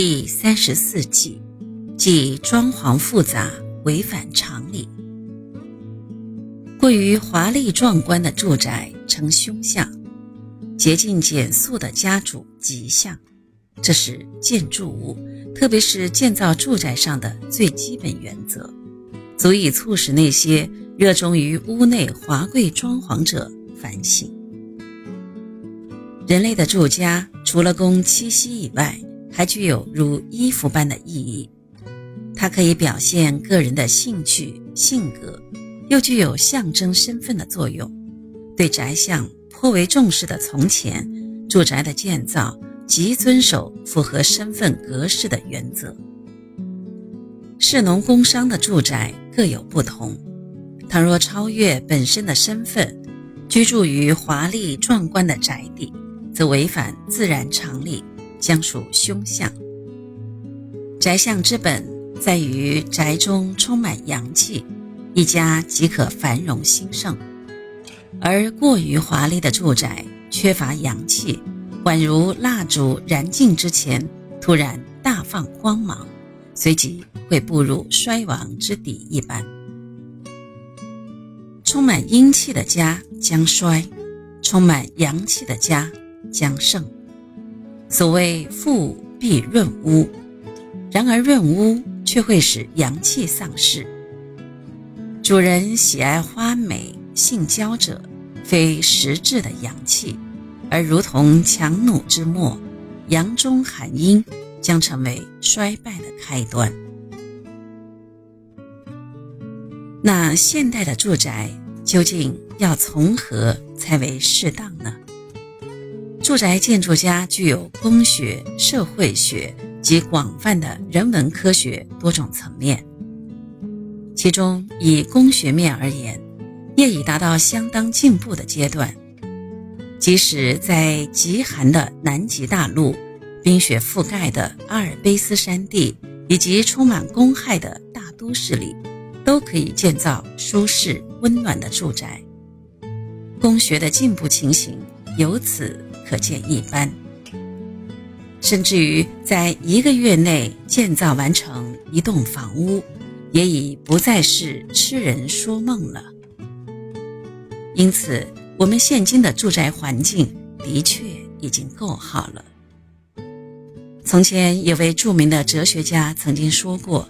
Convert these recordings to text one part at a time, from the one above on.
第三十四计，即装潢复杂，违反常理。过于华丽壮观的住宅成凶相，洁净简素的家主吉相。这是建筑物，特别是建造住宅上的最基本原则，足以促使那些热衷于屋内华贵装潢者反省。人类的住家除了供栖息以外，还具有如衣服般的意义。它可以表现个人的兴趣、性格，又具有象征身份的作用。对宅相颇为重视的从前，住宅的建造极遵守符合身份格式的原则。士农工商的住宅各有不同，倘若超越本身的身份，居住于华丽壮观的宅邸。则违反自然常理，将属凶相。宅相之本在于宅中充满阳气，一家即可繁荣兴盛。而过于华丽的住宅缺乏阳气，宛如蜡烛燃尽之前突然大放光芒，随即会步入衰亡之底一般。充满阴气的家将衰，充满阳气的家。将盛，所谓富必润屋，然而润屋却会使阳气丧失。主人喜爱花美、性娇者，非实质的阳气，而如同强弩之末，阳中含阴，将成为衰败的开端。那现代的住宅究竟要从何才为适当呢？住宅建筑家具有工学、社会学及广泛的人文科学多种层面。其中，以工学面而言，业已达到相当进步的阶段。即使在极寒的南极大陆、冰雪覆盖的阿尔卑斯山地以及充满公害的大都市里，都可以建造舒适温暖的住宅。工学的进步情形由此。可见一斑，甚至于在一个月内建造完成一栋房屋，也已不再是痴人说梦了。因此，我们现今的住宅环境的确已经够好了。从前有位著名的哲学家曾经说过：“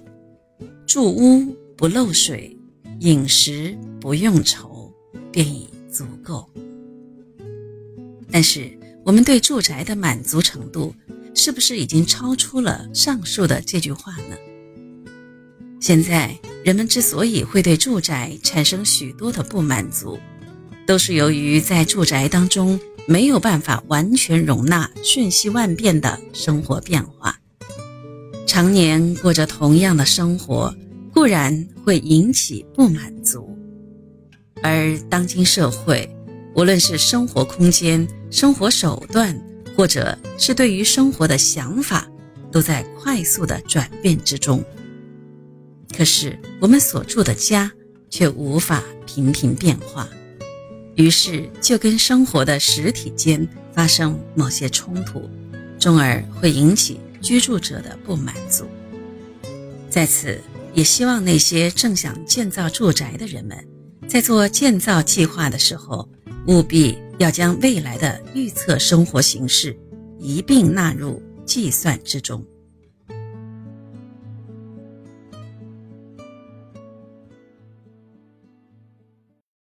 住屋不漏水，饮食不用愁，便已足够。”但是。我们对住宅的满足程度，是不是已经超出了上述的这句话呢？现在人们之所以会对住宅产生许多的不满足，都是由于在住宅当中没有办法完全容纳瞬息万变的生活变化，常年过着同样的生活，固然会引起不满足，而当今社会。无论是生活空间、生活手段，或者是对于生活的想法，都在快速的转变之中。可是我们所住的家却无法频频变化，于是就跟生活的实体间发生某些冲突，从而会引起居住者的不满足。在此，也希望那些正想建造住宅的人们，在做建造计划的时候。务必要将未来的预测生活形式一并纳入计算之中。